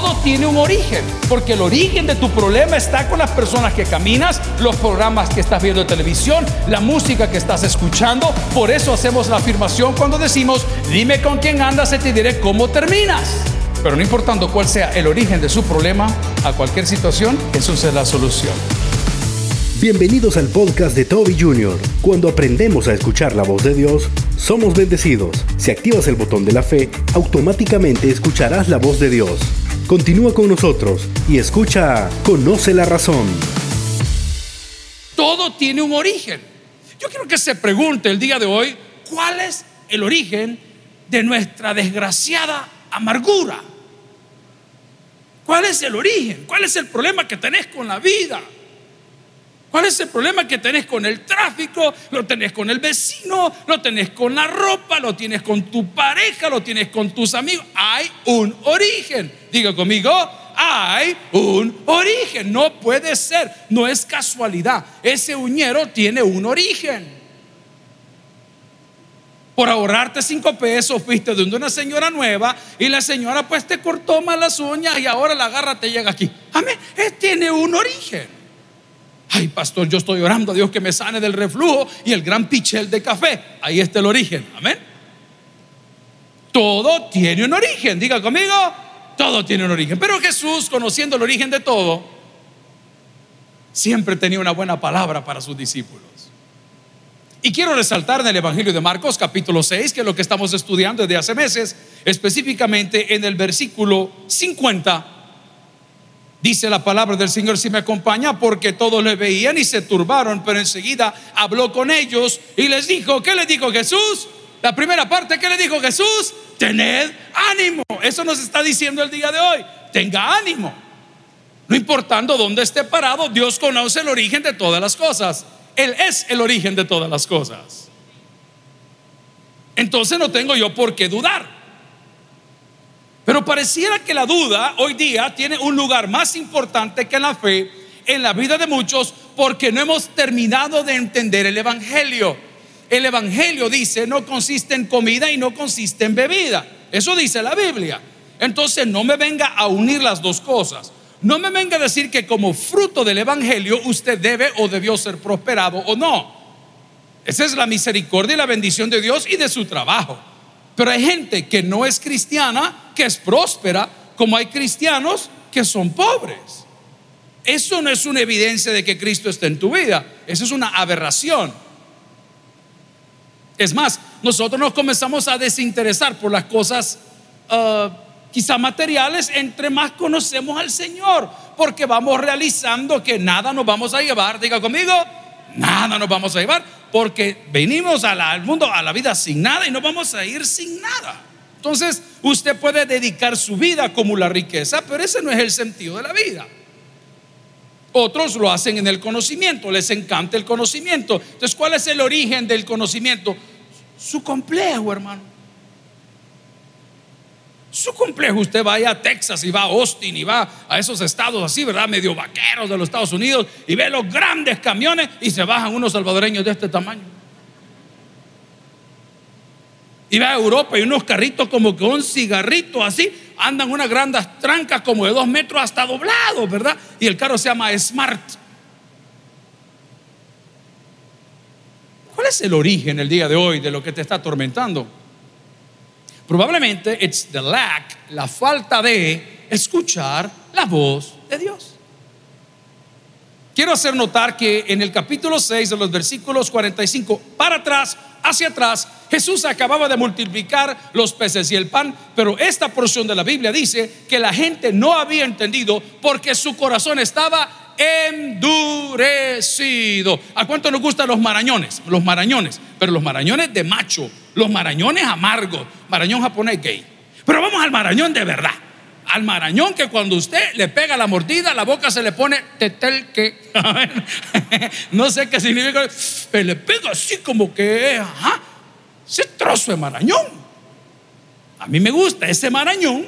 Todo tiene un origen, porque el origen de tu problema está con las personas que caminas, los programas que estás viendo en televisión, la música que estás escuchando. Por eso hacemos la afirmación cuando decimos, dime con quién andas y te diré cómo terminas. Pero no importando cuál sea el origen de su problema, a cualquier situación, Jesús es la solución. Bienvenidos al podcast de Toby Jr. Cuando aprendemos a escuchar la voz de Dios, somos bendecidos. Si activas el botón de la fe, automáticamente escucharás la voz de Dios. Continúa con nosotros y escucha Conoce la razón. Todo tiene un origen. Yo quiero que se pregunte el día de hoy, ¿cuál es el origen de nuestra desgraciada amargura? ¿Cuál es el origen? ¿Cuál es el problema que tenés con la vida? ¿Cuál es el problema que tenés con el tráfico? Lo tenés con el vecino, lo tenés con la ropa, lo tienes con tu pareja, lo tienes con tus amigos. Hay un origen. Diga conmigo, hay un origen. No puede ser, no es casualidad. Ese uñero tiene un origen. Por ahorrarte cinco pesos fuiste donde una señora nueva y la señora pues te cortó mal las uñas y ahora la garra te llega aquí. Amén. Tiene un origen. Ay, pastor, yo estoy orando a Dios que me sane del reflujo y el gran pichel de café. Ahí está el origen. Amén. Todo tiene un origen. Diga conmigo, todo tiene un origen. Pero Jesús, conociendo el origen de todo, siempre tenía una buena palabra para sus discípulos. Y quiero resaltar en el Evangelio de Marcos capítulo 6, que es lo que estamos estudiando desde hace meses, específicamente en el versículo 50 Dice la palabra del Señor si me acompaña porque todos le veían y se turbaron, pero enseguida habló con ellos y les dijo, ¿qué les dijo Jesús? La primera parte, ¿qué le dijo Jesús? Tened ánimo. Eso nos está diciendo el día de hoy. Tenga ánimo. No importando dónde esté parado, Dios conoce el origen de todas las cosas. Él es el origen de todas las cosas. Entonces no tengo yo por qué dudar. Pero pareciera que la duda hoy día tiene un lugar más importante que la fe en la vida de muchos porque no hemos terminado de entender el Evangelio. El Evangelio dice no consiste en comida y no consiste en bebida. Eso dice la Biblia. Entonces no me venga a unir las dos cosas. No me venga a decir que como fruto del Evangelio usted debe o debió ser prosperado o no. Esa es la misericordia y la bendición de Dios y de su trabajo. Pero hay gente que no es cristiana, que es próspera, como hay cristianos que son pobres. Eso no es una evidencia de que Cristo está en tu vida, eso es una aberración. Es más, nosotros nos comenzamos a desinteresar por las cosas uh, quizá materiales entre más conocemos al Señor, porque vamos realizando que nada nos vamos a llevar, diga conmigo, nada nos vamos a llevar porque venimos al mundo, a la vida sin nada y no vamos a ir sin nada. Entonces, usted puede dedicar su vida a acumular riqueza, pero ese no es el sentido de la vida. Otros lo hacen en el conocimiento, les encanta el conocimiento. Entonces, ¿cuál es el origen del conocimiento? Su complejo, hermano. Su complejo, usted vaya a Texas y va a Austin y va a esos estados así, ¿verdad? Medio vaqueros de los Estados Unidos y ve los grandes camiones y se bajan unos salvadoreños de este tamaño. Y va a Europa y unos carritos como que un cigarrito así, andan unas grandes trancas como de dos metros hasta doblados, ¿verdad? Y el carro se llama Smart. ¿Cuál es el origen el día de hoy de lo que te está atormentando? Probablemente it's the lack, la falta de escuchar la voz de Dios. Quiero hacer notar que en el capítulo 6 de los versículos 45 para atrás, hacia atrás, Jesús acababa de multiplicar los peces y el pan, pero esta porción de la Biblia dice que la gente no había entendido porque su corazón estaba endurecido. ¿A cuánto nos gustan los marañones? Los marañones, pero los marañones de macho, los marañones amargos, marañón japonés gay. Pero vamos al marañón de verdad. Al marañón que cuando usted le pega la mordida, la boca se le pone tetel que. no sé qué significa, pero le pega así como que, ajá, ese trozo de marañón. A mí me gusta ese marañón,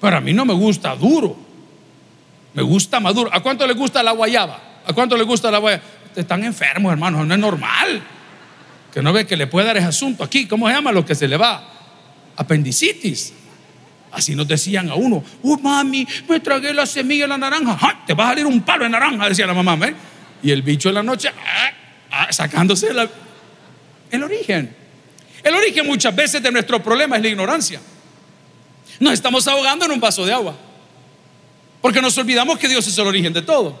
pero a mí no me gusta duro. Me gusta maduro. ¿A cuánto le gusta la guayaba? ¿A cuánto le gusta la guayaba? Están enfermos, hermanos, no es normal. Que no ve que le puede dar ese asunto aquí. ¿Cómo se llama lo que se le va? Apendicitis. Así nos decían a uno, uy mami, me tragué la semilla de la naranja, te va a salir un palo de naranja, decía la mamá. Y el bicho en la noche, ah, ah, sacándose el origen. El origen muchas veces de nuestro problema es la ignorancia. Nos estamos ahogando en un vaso de agua. Porque nos olvidamos que Dios es el origen de todo.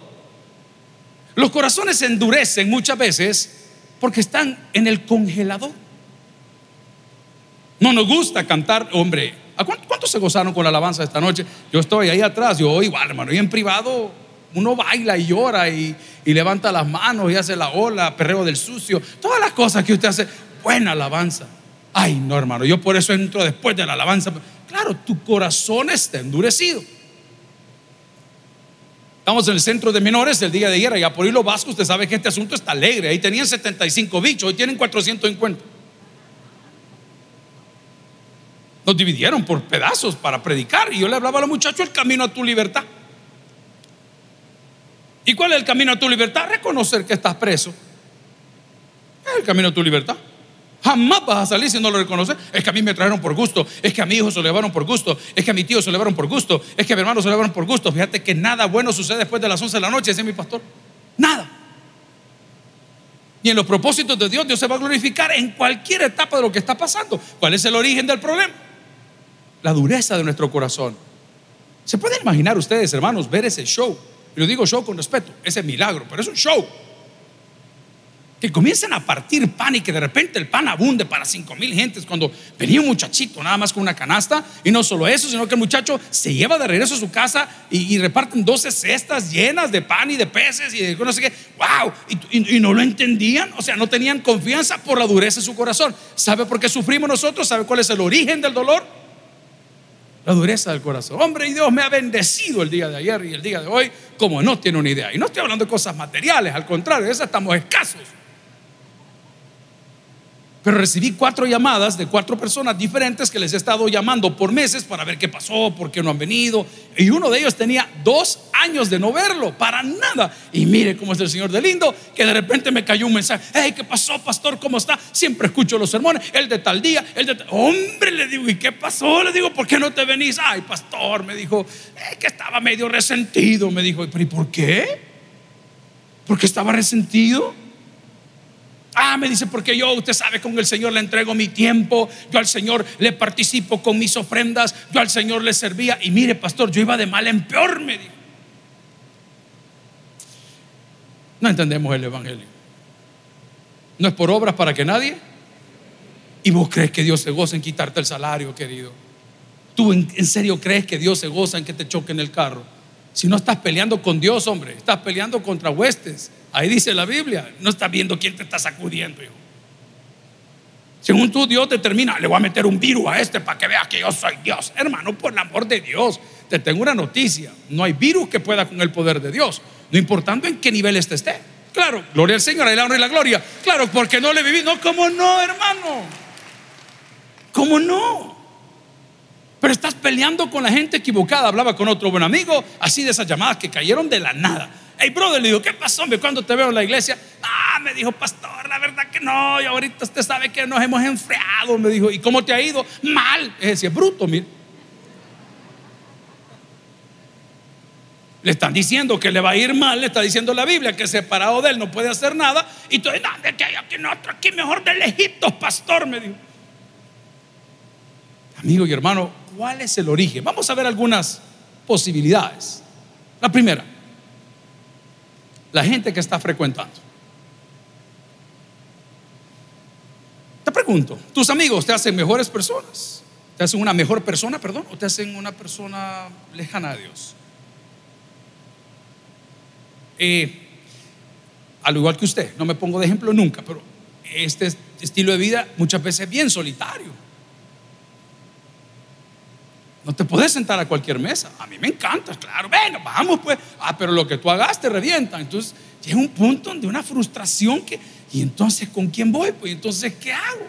Los corazones se endurecen muchas veces porque están en el congelador. No nos gusta cantar, hombre. ¿Cuántos se gozaron con la alabanza esta noche? Yo estoy ahí atrás, yo igual, hermano, y en privado uno baila y llora y, levanta las manos y hace la ola, perreo del sucio, todas las cosas que usted hace, buena alabanza. Ay, no, hermano, yo por eso entro después de la alabanza. Claro, tu corazón está endurecido. Estamos en el centro de menores del día de ayer, allá por Hilo Vasco, usted sabe que este asunto está alegre. Ahí tenían 75 bichos, hoy tienen 450. Nos dividieron por pedazos para predicar y yo le hablaba a los muchachos el camino a tu libertad. ¿Y cuál es el camino a tu libertad? Reconocer que estás preso. Es el camino a tu libertad. Jamás vas a salir si no lo reconoces. Es que a mí me trajeron por gusto. Es que a mi hijo se lo llevaron por gusto. Es que a mi tío se lo llevaron por gusto. Es que a mi hermano se lo llevaron por gusto. Fíjate que nada bueno sucede después de las 11 de la noche, es mi pastor. Nada. Y en los propósitos de Dios, Dios se va a glorificar en cualquier etapa de lo que está pasando. ¿Cuál es el origen del problema? La dureza de nuestro corazón. ¿Se pueden imaginar ustedes, hermanos, ver ese show? Y lo digo show con respeto, ese milagro, pero es un show que comiencen a partir pan y que de repente el pan abunde para cinco mil gentes cuando venía un muchachito nada más con una canasta y no solo eso, sino que el muchacho se lleva de regreso a su casa y, reparten 12 cestas llenas de pan y de peces y de no sé qué, wow, y, no lo entendían, o sea, no tenían confianza por la dureza de su corazón. ¿Sabe por qué sufrimos nosotros? ¿Sabe cuál es el origen del dolor? La dureza del corazón. Hombre, y Dios me ha bendecido el día de ayer y el día de hoy, como no tiene una idea. Y no estoy hablando de cosas materiales, al contrario, de esas estamos escasos. Pero recibí cuatro llamadas de cuatro personas diferentes que les he estado llamando por meses para ver qué pasó, por qué no han venido. Y uno de ellos tenía dos años de no verlo, para nada. Y mire cómo es el Señor de lindo, que de repente me cayó un mensaje. Hey, ¿qué pasó, pastor? ¿Cómo está? Siempre escucho los sermones, el de tal día, el de tal... Hombre, le digo, ¿y qué pasó? Le digo, ¿por qué no te venís? Ay, pastor, me dijo, eh, que estaba medio resentido. Me dijo, ¿pero y por qué? Porque estaba resentido. Ah, me dice, porque yo, usted sabe, con el Señor le entrego mi tiempo, yo al Señor le participo con mis ofrendas, yo al Señor le servía. Y mire, pastor, yo iba de mal en peor, me dijo. No entendemos el Evangelio. No es por obras para que nadie. Y vos crees que Dios se goza en quitarte el salario, querido. Tú en, en serio crees que Dios se goza en que te choquen el carro. Si no estás peleando con Dios, hombre, estás peleando contra huestes Ahí dice la Biblia, no estás viendo quién te está sacudiendo, hijo. Según tú, Dios determina, le voy a meter un virus a este para que veas que yo soy Dios. Hermano, por el amor de Dios, te tengo una noticia. No hay virus que pueda con el poder de Dios, no importando en qué nivel este esté. Claro, gloria al Señor, el honor y la gloria. Claro, porque no le viví. No, ¿cómo no, hermano? ¿Cómo no? Pero estás peleando con la gente equivocada. Hablaba con otro buen amigo, así de esas llamadas que cayeron de la nada. Hey, brother, le digo, ¿qué pasó, hombre? Cuando te veo en la iglesia, ah, me dijo, pastor, la verdad que no, y ahorita usted sabe que nos hemos enfriado, me dijo, ¿y cómo te ha ido? Mal. Es decir, bruto, mire. Le están diciendo que le va a ir mal, le está diciendo la Biblia que separado de él no puede hacer nada. Y tú ¿dónde que hay aquí otro? Aquí mejor del Egipto, pastor, me dijo. Amigo y hermano, ¿cuál es el origen? Vamos a ver algunas posibilidades. La primera, la gente que está frecuentando. Te pregunto, ¿tus amigos te hacen mejores personas? ¿Te hacen una mejor persona, perdón? ¿O te hacen una persona lejana a Dios? Eh, al igual que usted, no me pongo de ejemplo nunca, pero este estilo de vida muchas veces es bien solitario. No te puedes sentar a cualquier mesa. A mí me encanta, claro. Venga, vamos pues. Ah, pero lo que tú hagas te revienta. Entonces llega un punto donde una frustración que, ¿y entonces con quién voy? Pues entonces, ¿qué hago?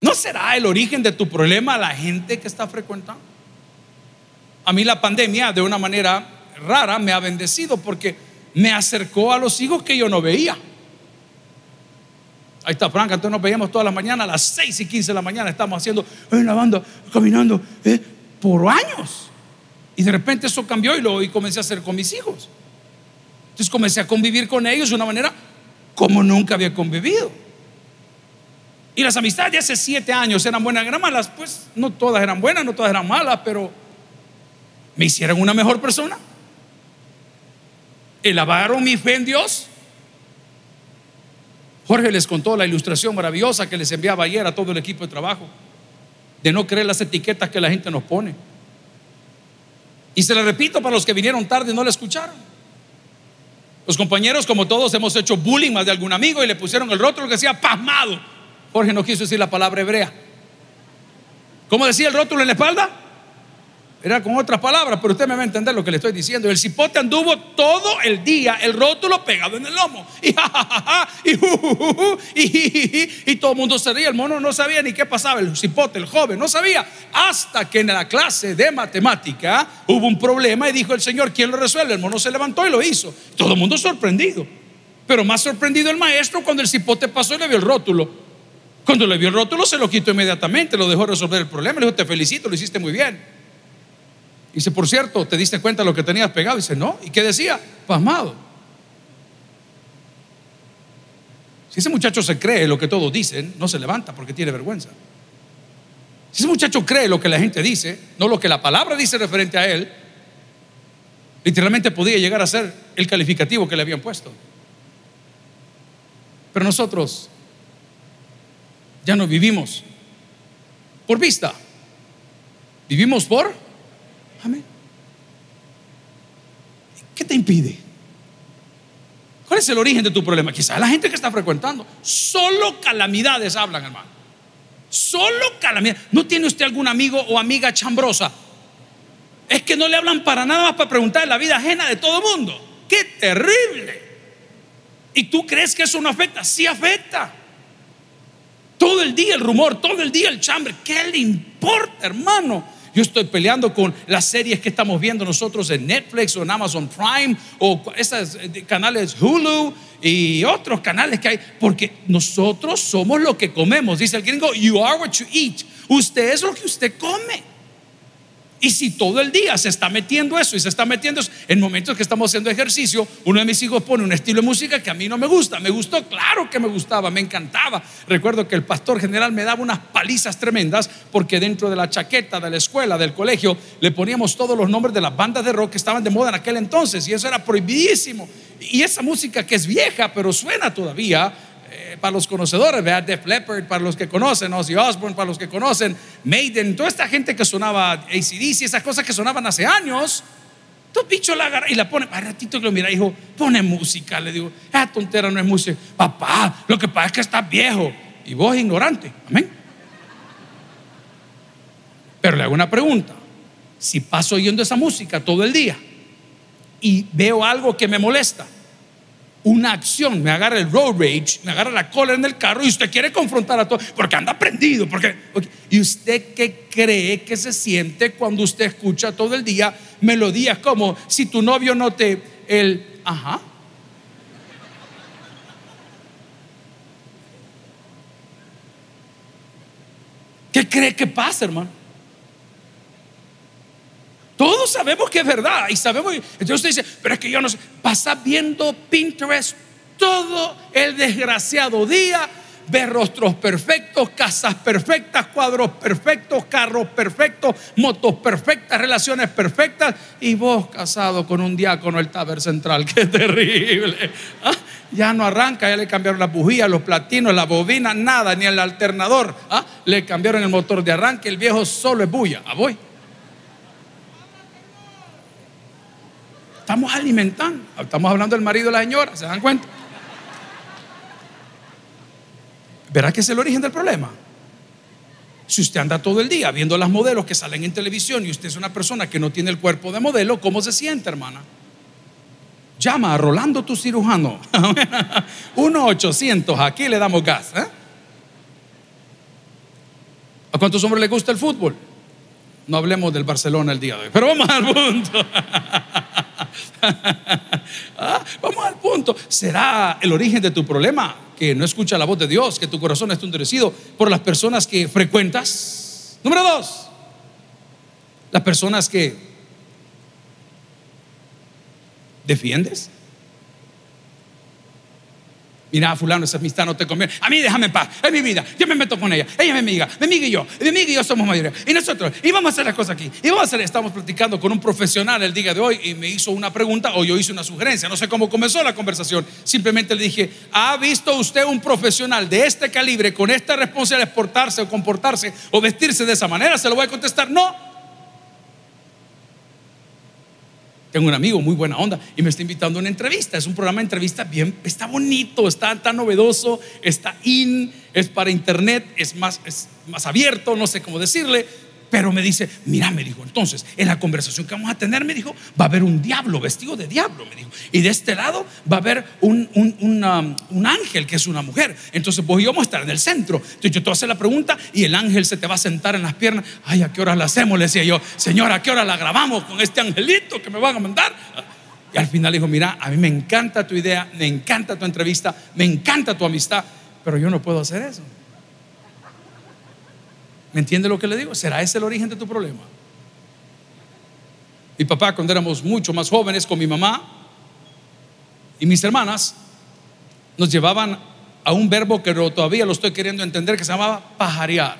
¿No será el origen de tu problema la gente que está frecuentando? A mí la pandemia de una manera rara me ha bendecido porque me acercó a los hijos que yo no veía. Ahí está Franca, entonces nos veíamos todas las mañanas, a las 6 y 15 de la mañana estamos haciendo en la banda, caminando, ¿eh? por años. Y de repente eso cambió y lo y comencé a hacer con mis hijos. Entonces comencé a convivir con ellos de una manera como nunca había convivido. Y las amistades de hace siete años eran buenas, eran malas, pues no todas eran buenas, no todas eran malas, pero me hicieron una mejor persona. Elevaron mi fe en Dios. Jorge les contó la ilustración maravillosa que les enviaba ayer a todo el equipo de trabajo, de no creer las etiquetas que la gente nos pone. Y se le repito para los que vinieron tarde y no la escucharon. Los compañeros, como todos, hemos hecho bullying más de algún amigo y le pusieron el rótulo que decía pasmado. Jorge no quiso decir la palabra hebrea. ¿Cómo decía el rótulo en la espalda? Era con otras palabras, pero usted me va a entender lo que le estoy diciendo. El cipote anduvo todo el día, el rótulo pegado en el lomo. Y, y, todo el mundo se reía. El mono no sabía ni qué pasaba. El cipote, el joven, no sabía. Hasta que en la clase de matemática hubo un problema y dijo el Señor, ¿quién lo resuelve? El mono se levantó y lo hizo. Todo el mundo sorprendido. Pero más sorprendido el maestro cuando el cipote pasó y le vio el rótulo. Cuando le vio el rótulo se lo quitó inmediatamente, lo dejó resolver el problema. Le dijo, te felicito, lo hiciste muy bien. Dice, por cierto, ¿te diste cuenta de lo que tenías pegado? Dice, no. ¿Y qué decía? Pasmado. Si ese muchacho se cree lo que todos dicen, no se levanta porque tiene vergüenza. Si ese muchacho cree lo que la gente dice, no lo que la palabra dice referente a él, literalmente podía llegar a ser el calificativo que le habían puesto. Pero nosotros ya no vivimos por vista, vivimos por Amén. ¿Qué te impide? ¿Cuál es el origen de tu problema? Quizás la gente que está frecuentando. Solo calamidades hablan, hermano. Solo calamidades. ¿No tiene usted algún amigo o amiga chambrosa? Es que no le hablan para nada más para preguntar la vida ajena de todo el mundo. ¡Qué terrible! ¿Y tú crees que eso no afecta? Sí afecta. Todo el día el rumor, todo el día el chambre. ¿Qué le importa, hermano? Yo estoy peleando con las series que estamos viendo nosotros en Netflix o en Amazon Prime o esos eh, canales Hulu y otros canales que hay, porque nosotros somos lo que comemos. Dice el gringo, you are what you eat. Usted es lo que usted come. Y si todo el día se está metiendo eso y se está metiendo eso, en momentos que estamos haciendo ejercicio, uno de mis hijos pone un estilo de música que a mí no me gusta. Me gustó, claro que me gustaba, me encantaba. Recuerdo que el pastor general me daba unas palizas tremendas porque dentro de la chaqueta de la escuela, del colegio, le poníamos todos los nombres de las bandas de rock que estaban de moda en aquel entonces y eso era prohibidísimo. Y esa música que es vieja, pero suena todavía, para los conocedores, vea Def Leppard, para los que conocen, Ozzy Osbourne, para los que conocen Maiden, toda esta gente que sonaba ACDC, esas cosas que sonaban hace años, tu bicho la agarra y la pone, para ratito que lo mira, dijo, pone música, le digo, esa tontera no es música, papá, lo que pasa es que estás viejo y vos ignorante, amén. Pero le hago una pregunta, si paso oyendo esa música todo el día y veo algo que me molesta, una acción, me agarra el road rage, me agarra la cola en el carro y usted quiere confrontar a todo, porque anda prendido, porque... ¿Y usted qué cree que se siente cuando usted escucha todo el día melodías como si tu novio no te... El... Ajá. ¿Qué cree que pasa, hermano? Sabemos que es verdad y sabemos. Entonces usted dice, pero es que yo no sé. Pasa viendo Pinterest todo el desgraciado día, ve rostros perfectos, casas perfectas, cuadros perfectos, carros perfectos, motos perfectas, relaciones perfectas. Y vos casado con un diácono el Taber Central, qué terrible. ¿Ah? Ya no arranca, ya le cambiaron las bujías, los platinos, la bobina, nada, ni el alternador. ¿Ah? Le cambiaron el motor de arranque, el viejo solo es bulla. ¿A ah, voy? Estamos alimentando. Estamos hablando del marido de la señora, ¿se dan cuenta? ¿Verá que es el origen del problema? Si usted anda todo el día viendo las modelos que salen en televisión y usted es una persona que no tiene el cuerpo de modelo, ¿cómo se siente, hermana? Llama a Rolando tu cirujano. 1-800, aquí le damos gas. ¿eh? ¿A cuántos hombres les gusta el fútbol? No hablemos del Barcelona el día de hoy, pero vamos al punto. Ah, vamos al punto. ¿Será el origen de tu problema que no escucha la voz de Dios, que tu corazón está endurecido por las personas que frecuentas? Número dos, las personas que defiendes. Mira, fulano, esa amistad no te conviene. A mí déjame en paz. Es mi vida. Yo me meto con ella. Ella es mi amiga. Mi amiga y yo. Mi amiga y yo somos mayores. Y nosotros. Y vamos a hacer las cosas aquí. Y vamos a hacer. Estamos platicando con un profesional el día de hoy y me hizo una pregunta o yo hice una sugerencia. No sé cómo comenzó la conversación. Simplemente le dije, ¿ha visto usted un profesional de este calibre con esta responsabilidad de portarse o comportarse o vestirse de esa manera? Se lo voy a contestar. No. Tengo un amigo muy buena onda y me está invitando a una entrevista. Es un programa de entrevista bien, está bonito, está tan novedoso, está in, es para internet, es más, es más abierto, no sé cómo decirle. Pero me dice, mira, me dijo, entonces, en la conversación que vamos a tener, me dijo, va a haber un diablo vestido de diablo, me dijo. Y de este lado va a haber un, un, ángel que es una mujer. Entonces vos yo vamos a estar en el centro. Entonces yo te voy a hacer la pregunta y el ángel se te va a sentar en las piernas. Ay, ¿a qué hora la hacemos? Le decía yo, Señora, ¿a qué hora la grabamos con este angelito que me van a mandar? Y al final dijo, mira, a mí me encanta tu idea, me encanta tu entrevista, me encanta tu amistad, pero yo no puedo hacer eso. ¿Me entiende lo que le digo? ¿Será ese el origen de tu problema? Mi papá, cuando éramos mucho más jóvenes con mi mamá y mis hermanas, nos llevaban a un verbo que todavía lo estoy queriendo entender, que se llamaba pajarear.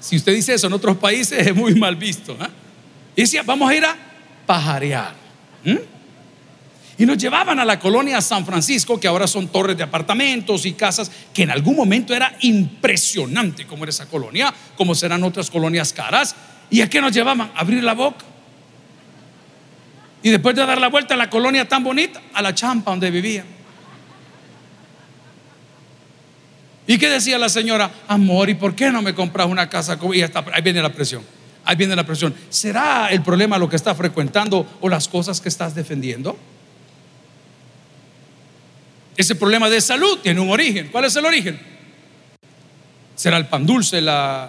Si usted dice eso en otros países es muy mal visto. ¿eh? Y decía, vamos a ir a pajarear. Y nos llevaban a la colonia San Francisco, que ahora son torres de apartamentos y casas, que en algún momento era impresionante como era esa colonia, como serán otras colonias caras. ¿Y a qué nos llevaban? Abrir la boca. Y después de dar la vuelta a la colonia tan bonita, a la champa donde vivían. ¿Y qué decía la señora? Amor, ¿y por qué no me compras una casa? Y ahí viene la presión. Ahí viene la presión. ¿Será el problema lo que está frecuentando o las cosas que estás defendiendo? Ese problema de salud tiene un origen. ¿Cuál es el origen? Será el pan dulce, la,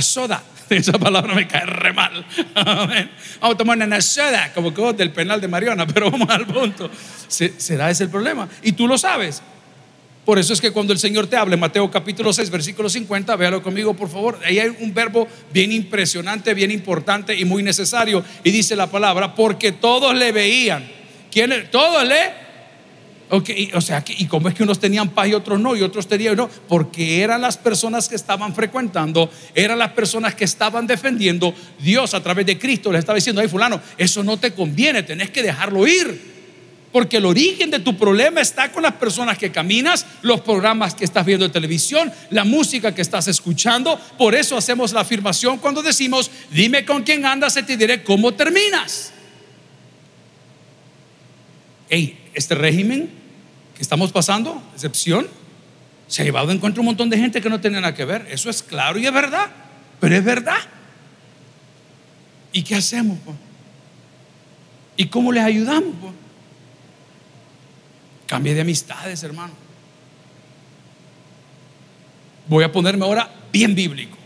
soda. Esa palabra me cae re mal. Vamos a tomar una soda, como que del penal de Mariana, pero vamos al punto. ¿Será ese el problema? Y tú lo sabes. Por eso es que cuando el Señor te habla en Mateo capítulo 6, versículo 50, véalo conmigo por favor. Ahí hay un verbo bien impresionante, bien importante y muy necesario. Y dice la palabra, porque todos le veían. ¿Quién? Todos le Okay, o sea, ¿y cómo es que unos tenían paz y otros no? Y otros tenían no, porque eran las personas que estaban frecuentando, eran las personas que estaban defendiendo. Dios a través de Cristo les estaba diciendo, ay fulano, eso no te conviene, tenés que dejarlo ir. Porque el origen de tu problema está con las personas que caminas, los programas que estás viendo en televisión, la música que estás escuchando. Por eso hacemos la afirmación cuando decimos, dime con quién andas y te diré cómo terminas. Hey, este régimen que estamos pasando, excepción, se ha llevado en contra un montón de gente que no tiene nada que ver. Eso es claro y es verdad, pero es verdad. ¿Y qué hacemos? ¿Y cómo les ayudamos? Cambie de amistades, hermano. Voy a ponerme ahora bien bíblico.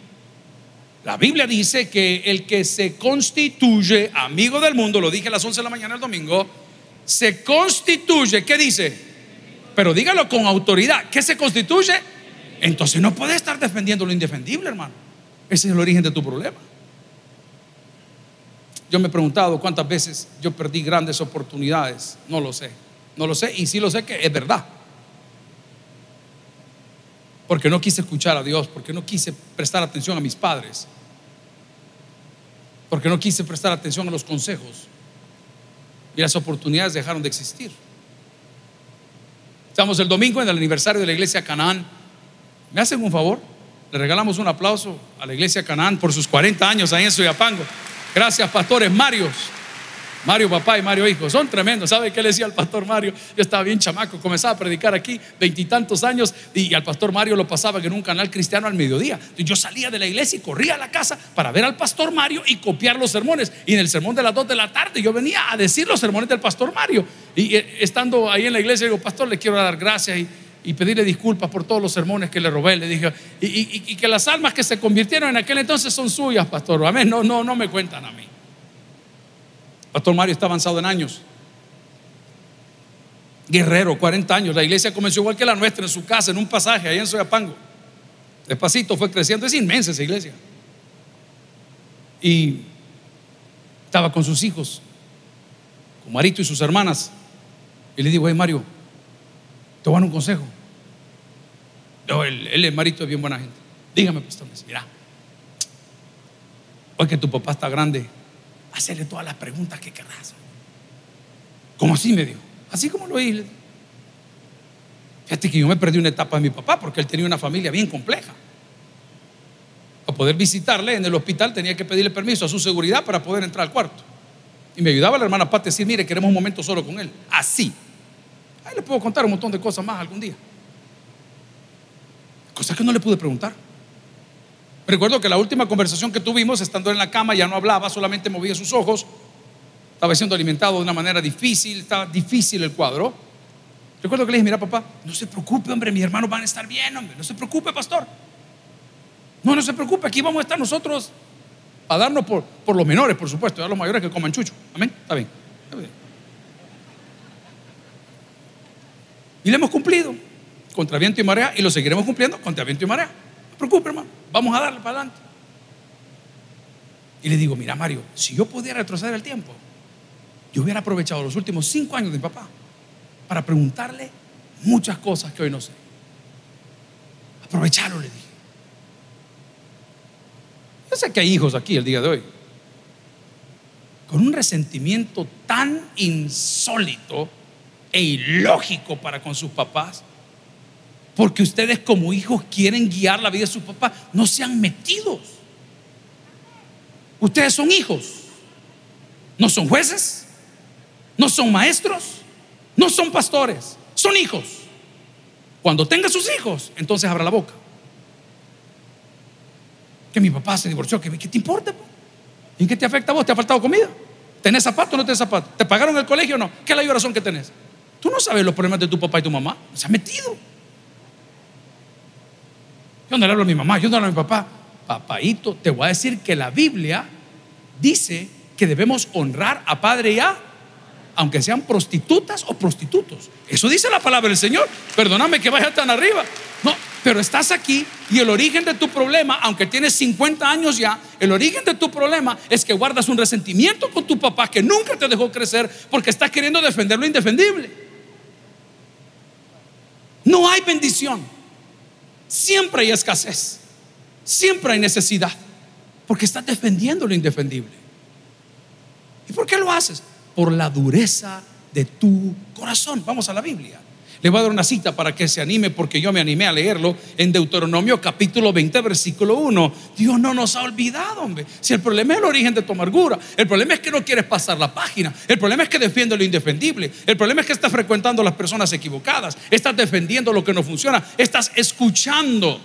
La Biblia dice que el que se constituye amigo del mundo, lo dije a las 11 de la mañana el domingo, se constituye, ¿qué dice? Pero dígalo con autoridad, ¿qué se constituye? Entonces no puede estar defendiendo lo indefendible, hermano. Ese es el origen de tu problema. Yo me he preguntado cuántas veces yo perdí grandes oportunidades. No lo sé. No lo sé. Y sí lo sé que es verdad. Porque no quise escuchar a Dios. Porque no quise prestar atención a mis padres. Porque no quise prestar atención a los consejos y las oportunidades dejaron de existir. Estamos el domingo en el aniversario de la iglesia Canaán. ¿Me hacen un favor? Le regalamos un aplauso a la iglesia Canaán por sus 40 años ahí en Soyapango. Gracias, pastores Marios. Mario papá y Mario hijo, son tremendos. ¿Sabe qué le decía al pastor Mario? Yo estaba bien chamaco, comenzaba a predicar aquí, veintitantos años, y al pastor Mario lo pasaba en un canal cristiano al mediodía. yo salía de la iglesia y corría a la casa para ver al pastor Mario y copiar los sermones. Y en el sermón de las dos de la tarde yo venía a decir los sermones del pastor Mario. Y eh, estando ahí en la iglesia, digo, pastor, le quiero dar gracias y, pedirle disculpas por todos los sermones que le robé. Le dije, y, que las almas que se convirtieron en aquel entonces son suyas, pastor. Amén. No, no, no me cuentan a mí. Pastor Mario está avanzado en años. Guerrero, 40 años. La iglesia comenzó igual que la nuestra en su casa, en un pasaje, ahí en Soyapango. Despacito fue creciendo. Es inmensa esa iglesia. Y estaba con sus hijos, con Marito y sus hermanas. Y le digo, hey Mario, te voy a dar un consejo. No, él, él, Marito, es bien buena gente. Dígame, pastor, mira, hoy que tu papá está grande, hacerle todas las preguntas que querrás. Como así me dijo, así como lo oí. Fíjate que yo me perdí una etapa de mi papá porque él tenía una familia bien compleja. Para poder visitarle en el hospital tenía que pedirle permiso a su seguridad para poder entrar al cuarto. Y me ayudaba la hermana Pati a decir, mire, queremos un momento solo con él. Así. Ahí le puedo contar un montón de cosas más algún día. Cosas que no le pude preguntar. Recuerdo que la última conversación que tuvimos, estando en la cama, ya no hablaba, solamente movía sus ojos. Estaba siendo alimentado de una manera difícil, estaba difícil el cuadro. Recuerdo que le dije, mira papá, no se preocupe, hombre, mis hermanos van a estar bien, hombre, no se preocupe, pastor. No, no se preocupe, aquí vamos a estar nosotros a darnos por, por los menores, por supuesto, a los mayores que coman chucho. Amén, está bien. Y le hemos cumplido contra viento y marea y lo seguiremos cumpliendo contra viento y marea. Preocupe, hermano, vamos a darle para adelante. Y le digo, mira Mario, si yo pudiera retroceder el tiempo, yo hubiera aprovechado los últimos cinco años de mi papá para preguntarle muchas cosas que hoy no sé. Aprovecharlo, le dije. Yo sé que hay hijos aquí el día de hoy con un resentimiento tan insólito e ilógico para con sus papás, porque ustedes como hijos quieren guiar la vida de sus papás, no sean metidos. Ustedes son hijos, no son jueces, no son maestros, no son pastores, son hijos. Cuando tenga sus hijos, entonces abra la boca que mi papá se divorció, ¿qué, te importa? ¿En qué te afecta a vos? ¿Te ha faltado comida? ¿Tenés zapatos o no tenés zapatos? ¿Te pagaron el colegio o no? ¿Qué es la razón que tenés? Tú no sabes los problemas de tu papá y tu mamá. Se ha metido. Yo no le hablo a mi mamá, yo no le hablo a mi papá. Papaito, te voy a decir que la Biblia dice que debemos honrar a padre y a, aunque sean prostitutas o prostitutos. Eso dice la palabra del Señor. Perdóname que vaya tan arriba. No, pero estás aquí y el origen de tu problema, aunque tienes 50 años ya, el origen de tu problema es que guardas un resentimiento con tu papá que nunca te dejó crecer porque está queriendo defender lo indefendible. No hay bendición. Siempre hay escasez. Siempre hay necesidad. Porque estás defendiendo lo indefendible. ¿Y por qué lo haces? Por la dureza de tu corazón. Vamos a la Biblia. Le voy a dar una cita para que se anime porque yo me animé a leerlo en Deuteronomio capítulo 20 versículo 1. Dios no nos ha olvidado, hombre. Si el problema es el origen de tu amargura, el problema es que no quieres pasar la página, el problema es que defiende lo indefendible, el problema es que estás frecuentando a las personas equivocadas, estás defendiendo lo que no funciona, estás escuchando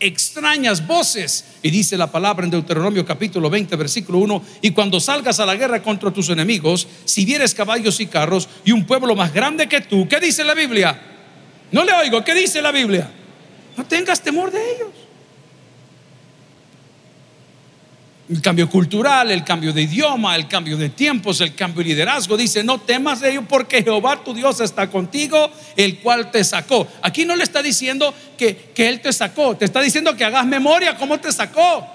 extrañas voces. Y dice la palabra en Deuteronomio capítulo 20, versículo 1, y cuando salgas a la guerra contra tus enemigos, si vieres caballos y carros y un pueblo más grande que tú, ¿qué dice la Biblia? No le oigo, ¿qué dice la Biblia? No tengas temor de ellos. El cambio cultural, el cambio de idioma, el cambio de tiempos, el cambio de liderazgo. Dice, no temas de ello porque Jehová tu Dios está contigo, el cual te sacó. Aquí no le está diciendo que, que Él te sacó, te está diciendo que hagas memoria cómo te sacó.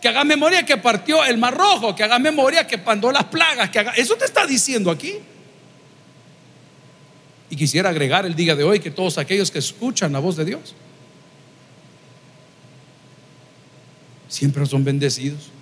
Que hagas memoria que partió el mar rojo, que hagas memoria que pandó las plagas, que haga, eso te está diciendo aquí. Y quisiera agregar el día de hoy que todos aquellos que escuchan la voz de Dios siempre son bendecidos.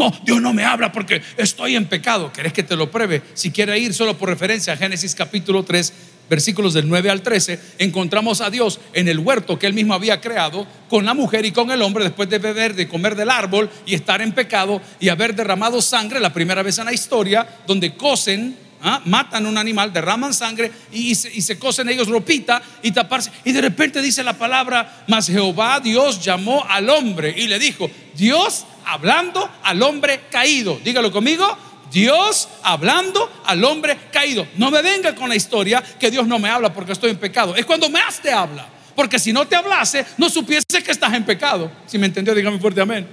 No, Dios no me habla porque estoy en pecado. ¿Querés que te lo pruebe? Si quiere ir solo por referencia a Génesis capítulo 3, versículos del 9 al 13, encontramos a Dios en el huerto que él mismo había creado con la mujer y con el hombre después de beber, de comer del árbol y estar en pecado y haber derramado sangre, la primera vez en la historia, donde cosen ¿ah? matan un animal, derraman sangre y, se, y, se, cosen ellos ropita y taparse. Y de repente dice la palabra, mas Jehová Dios llamó al hombre y le dijo, Dios hablando al hombre caído. Dígalo conmigo. Dios hablando al hombre caído. No me venga con la historia que Dios no me habla porque estoy en pecado. Es cuando más te habla. Porque si no te hablase, no supiese que estás en pecado. Si me entendió, dígame fuerte amén.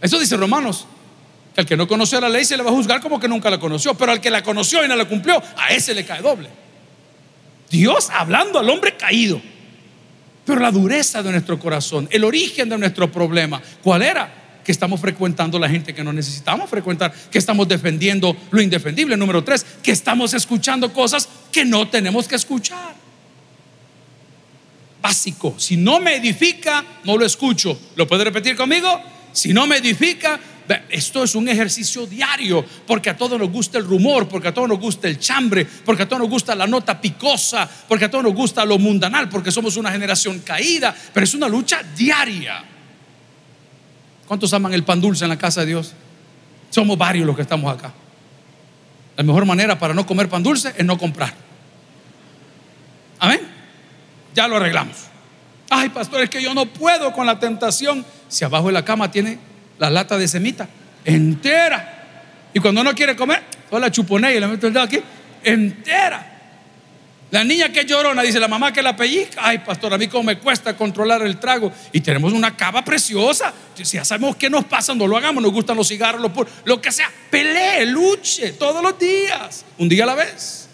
Eso dice Romanos Que al que no conoció la ley se le va a juzgar como que nunca la conoció, pero al que la conoció y no la cumplió, a ese le cae doble. Dios hablando al hombre caído. Pero la dureza de nuestro corazón, el origen de nuestro problema, ¿cuál era? Que estamos frecuentando la gente que no necesitamos frecuentar, que estamos defendiendo lo indefendible. Número tres, que estamos escuchando cosas que no tenemos que escuchar. Básico, si no me edifica, no lo escucho. ¿Lo puede repetir conmigo? Si no me edifica, esto es un ejercicio diario, porque a todos nos gusta el rumor, porque a todos nos gusta el chambre, porque a todos nos gusta la nota picosa, porque a todos nos gusta lo mundanal, porque somos una generación caída, pero es una lucha diaria. ¿Cuántos aman el pan dulce en la casa de Dios? Somos varios los que estamos acá. La mejor manera para no comer pan dulce es no comprar. Amén. Ya lo arreglamos. Ay, pastor, es que yo no puedo con la tentación. Si abajo de la cama tiene la lata de semita entera. Y cuando uno quiere comer, toda la chuponea y le meto el dedo aquí, entera. La niña que llorona, dice la mamá que la pellizca. Ay, pastor, a mí como me cuesta controlar el trago. Y tenemos una cava preciosa. Si ya sabemos qué nos pasa, no lo hagamos. Nos gustan los cigarros, lo que sea. Pelee, luche todos los días. Un día a la vez.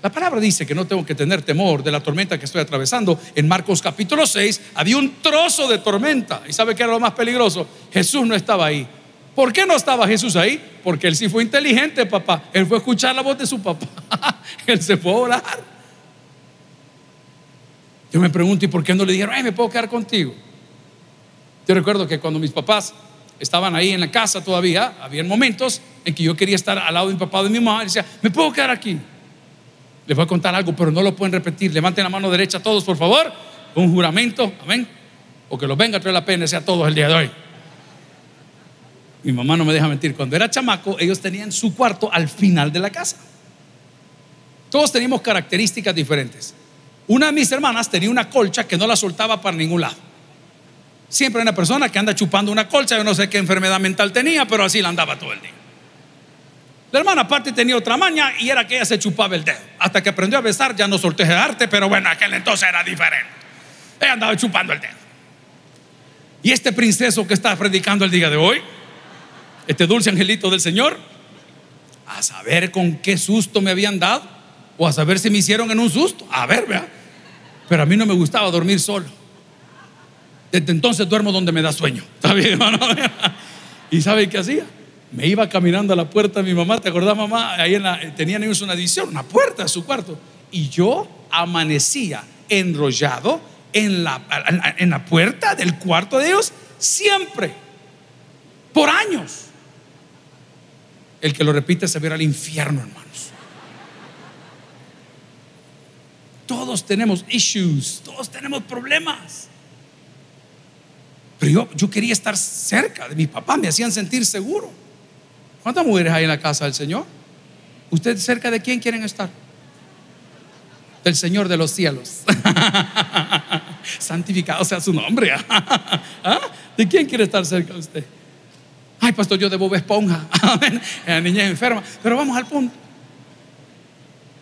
La palabra dice que no tengo que tener temor de la tormenta que estoy atravesando. En Marcos capítulo 6 había un trozo de tormenta. ¿Y sabe qué era lo más peligroso? Jesús no estaba ahí. ¿Por qué no estaba Jesús ahí? Porque él sí fue inteligente, papá. Él fue a escuchar la voz de su papá. él se fue a orar. Yo me pregunto, ¿y por qué no le dijeron, ay, me puedo quedar contigo? Yo recuerdo que cuando mis papás estaban ahí en la casa todavía, había momentos en que yo quería estar al lado de mi papá o de mi mamá y decía, ¿me puedo quedar aquí? Les voy a contar algo, pero no lo pueden repetir. Levanten la mano derecha todos, por favor. Un juramento, amén. O que los venga a traer la pena sea todos el día de hoy. Mi mamá no me deja mentir. Cuando era chamaco, ellos tenían su cuarto al final de la casa. Todos teníamos características diferentes. Una de mis hermanas tenía una colcha que no la soltaba para ningún lado. Siempre hay una persona que anda chupando una colcha, yo no sé qué enfermedad mental tenía, pero así la andaba todo el día. La hermana aparte tenía otra maña y era que ella se chupaba el dedo. Hasta que aprendió a besar ya no solté de arte, pero bueno, aquel entonces era diferente. Ella andaba chupando el dedo. Y este princeso que está predicando el día de hoy, este dulce angelito del Señor, a saber con qué susto me habían dado, o a saber si me hicieron en un susto. A ver, vea. Pero a mí no me gustaba dormir solo. Desde entonces duermo donde me da sueño. ¿Está bien, hermano? ¿Y sabe qué hacía? Me iba caminando a la puerta de mi mamá, ¿te acordás mamá? Ahí tenían ellos una edición, una puerta de su cuarto. Y yo amanecía enrollado en la, puerta del cuarto de ellos siempre, por años. El que lo repite se verá al infierno, hermanos. Todos tenemos issues, todos tenemos problemas. Pero yo quería estar cerca de mi papá, me hacían sentir seguro. ¿Cuántas mujeres hay en la casa del Señor? ¿Usted cerca de quién quieren estar? Del Señor de los cielos. Santificado sea su nombre. ¿Ah? ¿De quién quiere estar cerca de usted? Ay, pastor, yo de Bob Esponja. La niña es enferma. Pero vamos al punto.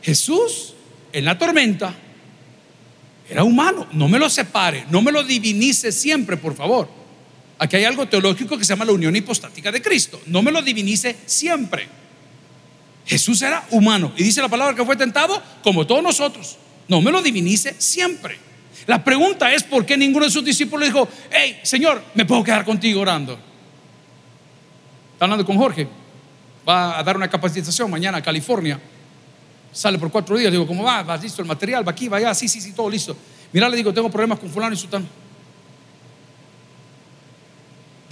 Jesús en la tormenta era humano. No me lo separe, no me lo divinice siempre, por favor. Aquí hay algo teológico que se llama la unión hipostática de Cristo. No me lo divinice siempre. Jesús era humano y dice la palabra que fue tentado como todos nosotros. No me lo divinice siempre. La pregunta es por qué ninguno de sus discípulos dijo, hey, Señor, me puedo quedar contigo orando. Está hablando con Jorge. Va a dar una capacitación mañana a California. Sale por cuatro días. Digo, ¿cómo va? ¿Va listo el material? ¿Va aquí? ¿Va allá? Sí, sí, sí, todo listo. Mira, le digo, tengo problemas con fulano y sultano.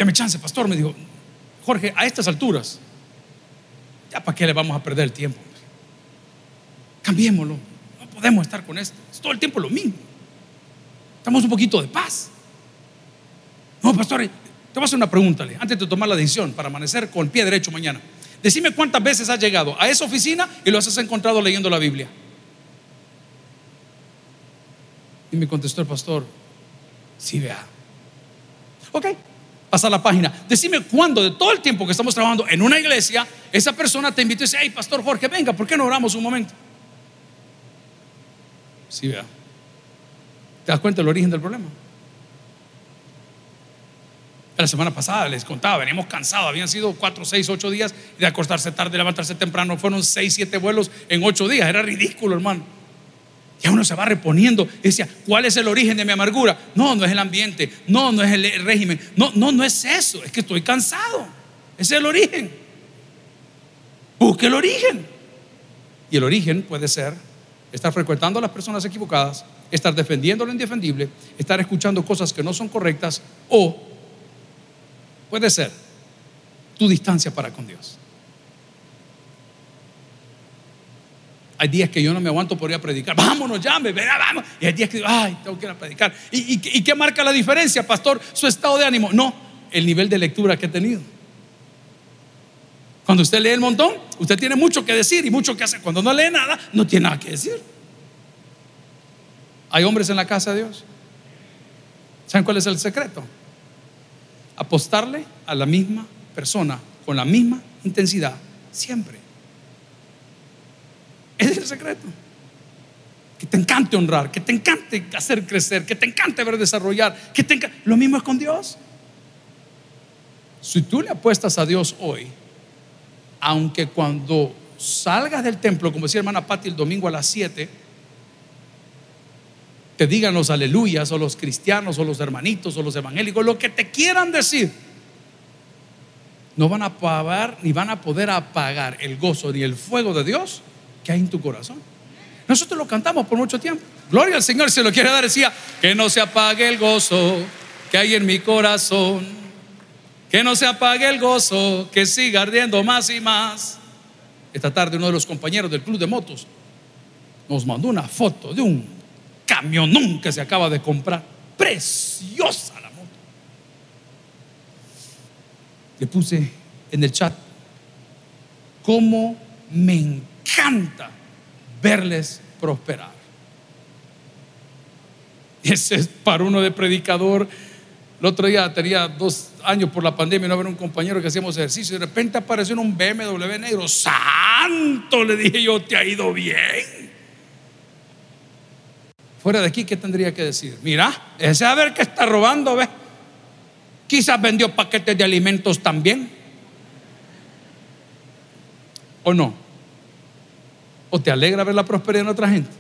Deme chance, pastor, me dijo, Jorge, a estas alturas, ya para qué le vamos a perder el tiempo. Cambiémoslo. No podemos estar con esto. Es todo el tiempo lo mismo. Estamos un poquito de paz. No, pastor, te voy a hacer una pregunta antes de tomar la decisión para amanecer con el pie derecho mañana. Decime cuántas veces has llegado a esa oficina y lo has encontrado leyendo la Biblia. Y me contestó el pastor, sí, vea. Ok, pasar la página. Decime cuándo, de todo el tiempo que estamos trabajando en una iglesia, esa persona te invitó y dice, hey, Pastor Jorge, venga, ¿por qué no oramos un momento? Sí, vea. ¿Te das cuenta del origen del problema? La semana pasada les contaba, veníamos cansados, habían sido cuatro, seis, ocho días de acostarse tarde, levantarse temprano, fueron seis, siete vuelos en ocho días, era ridículo, hermano. Ya uno se va reponiendo decía, ¿cuál es el origen de mi amargura? No, no es el ambiente, no, no es el régimen, no, no, no es eso, es que estoy cansado, ese es el origen. Busque el origen. Y el origen puede ser estar frecuentando a las personas equivocadas, estar defendiendo lo indefendible, estar escuchando cosas que no son correctas o puede ser tu distancia para con Dios. Hay días que yo no me aguanto por ir a predicar. Vámonos, llame, verá, vamos. Y hay días que digo, ay, tengo que ir a predicar. ¿Y, y qué marca la diferencia, pastor? Su estado de ánimo. No, el nivel de lectura que he tenido. Cuando usted lee el montón, usted tiene mucho que decir y mucho que hacer. Cuando no lee nada, no tiene nada que decir. ¿Hay hombres en la casa de Dios? ¿Saben cuál es el secreto? Apostarle a la misma persona con la misma intensidad siempre. Secreto. Que te encante honrar, que te encante hacer crecer, que te encante ver desarrollar, que te Lo mismo es con Dios. Si tú le apuestas a Dios hoy, aunque cuando salgas del templo, como decía hermana Patti el domingo a las 7, te digan los aleluyas o los cristianos o los hermanitos o los evangélicos, lo que te quieran decir, no van a pagar ni van a poder apagar el gozo ni el fuego de Dios que hay en tu corazón. Nosotros lo cantamos por mucho tiempo. Gloria al Señor, se lo quiere dar, decía, que no se apague el gozo que hay en mi corazón que no se apague el gozo, que siga ardiendo más y más. Esta tarde uno de los compañeros del club de motos nos mandó una foto de un camionón que se acaba de comprar. Preciosa la moto. Le puse en el chat, cómo me verles prosperar. Ese es para uno de predicador el otro día tenía dos años por la pandemia, no había un compañero que hacíamos ejercicio y de repente apareció un BMW negro. Santo, le dije yo, te ha ido bien. Fuera de aquí, ¿qué tendría que decir? Mira, ese a ver que está robando, ¿ves? Quizás vendió paquetes de alimentos también. ¿O no? ¿O te alegra ver la prosperidad en otra gente?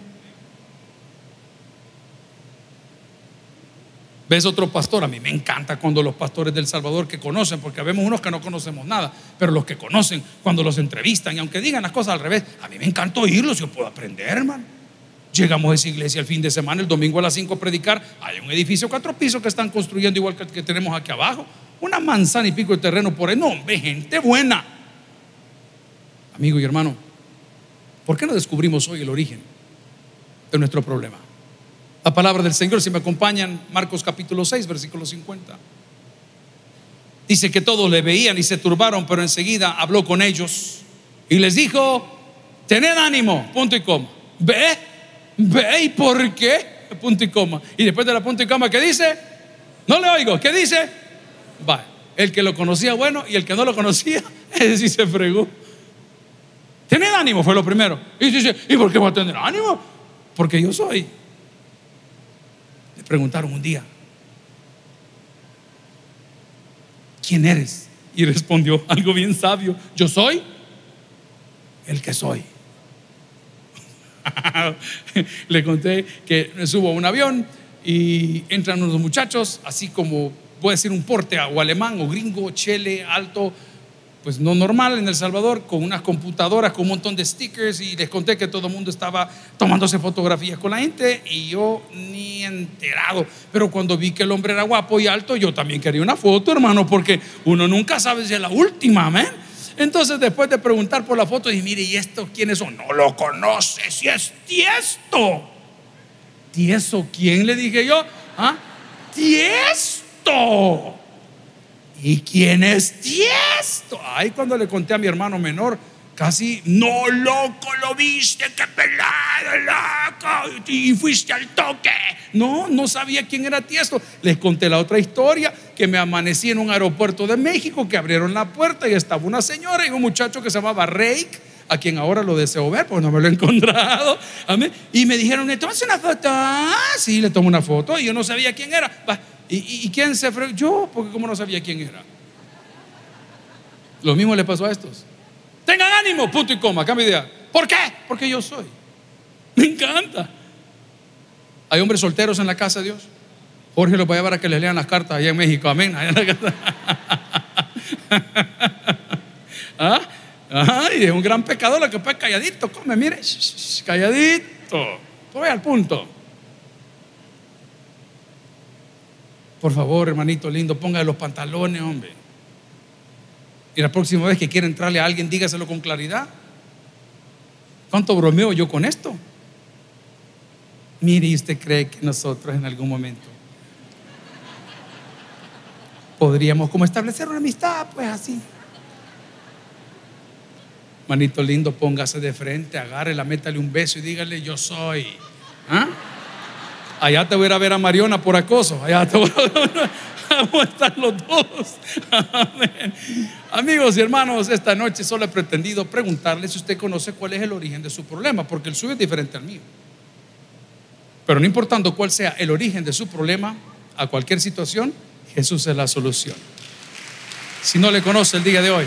ves otro pastor, a mí me encanta cuando los pastores del Salvador que conocen, porque vemos unos que no conocemos nada, pero los que conocen, cuando los entrevistan, y aunque digan las cosas al revés, a mí me encanta oírlos, yo puedo aprender, hermano. Llegamos a esa iglesia el fin de semana, el domingo a las 5 a predicar. Hay un edificio cuatro pisos que están construyendo igual que, que tenemos aquí abajo. Una manzana y pico de terreno por ahí. No, hombre, gente buena. Amigo y hermano, ¿por qué no descubrimos hoy el origen de nuestro problema? La palabra del Señor, si me acompañan, Marcos capítulo 6, versículo 50. Dice que todos le veían y se turbaron, pero enseguida habló con ellos y les dijo, tened ánimo, punto y coma. Ve, ve, ¿y por qué? Punto y coma. Y después de la punto y coma, ¿qué dice? No le oigo, ¿qué dice? Va, el que lo conocía bueno y el que no lo conocía, ese sí se fregó. Tened ánimo, fue lo primero. Y dice, ¿y por qué voy a tener ánimo? Porque yo soy preguntaron un día, ¿quién eres? Y respondió algo bien sabio, yo soy el que soy. Le conté que subo a un avión y entran unos muchachos, así como a decir un porte o alemán o gringo, chele, alto, pues no normal en El Salvador, con unas computadoras, con un montón de stickers y les conté que todo el mundo estaba tomándose fotografías con la gente y yo ni enterado. Pero cuando vi que el hombre era guapo y alto, yo también quería una foto, hermano, porque uno nunca sabe si es la última, amén. Entonces, después de preguntar por la foto, dije, mire, ¿y esto quiénes son? No lo conoce, si es tiesto. ¿Tieso quién? Le dije yo. ¿Ah? Tiesto. ¿Y quién es Tiesto? Ay, cuando le conté a mi hermano menor, casi, no, loco, lo viste, qué pelado, loco, y fuiste al toque. No, no sabía quién era Tiesto. Les conté la otra historia, que me amanecí en un aeropuerto de México, que abrieron la puerta y estaba una señora y un muchacho que se llamaba Rake, a quien ahora lo deseo ver, pues no me lo he encontrado. Y me dijeron, ¿le tomas una foto? Ah, sí, le tomo una foto y yo no sabía quién era. ¿Y, quién se fregó? Yo, porque como no sabía quién era. Lo mismo le pasó a estos. Tengan ánimo, punto y coma, cambia idea. ¿Por qué? Porque yo soy. Me encanta. Hay hombres solteros en la casa de Dios. Jorge los va a llevar a que les lean las cartas allá en México. Amén. ¿Ah? Ay, es un gran pecador lo que puede calladito, come, mire, calladito. Voy al punto. Por favor, hermanito lindo, ponga los pantalones, hombre. Y la próxima vez que quiera entrarle a alguien, dígaselo con claridad. ¿Cuánto bromeo yo con esto? Mire, ¿y usted cree que nosotros en algún momento podríamos como establecer una amistad? Pues así. Manito lindo, póngase de frente, agárrela, métale un beso y dígale, yo soy. ¿Ah? Allá te voy a ir a ver a Mariona por acoso. Allá te voy a, estar los dos. Amigos y hermanos, esta noche solo he pretendido preguntarle si usted conoce cuál es el origen de su problema, porque el suyo es diferente al mío. Pero no importando cuál sea el origen de su problema, a cualquier situación, Jesús es la solución. Si no le conoce el día de hoy,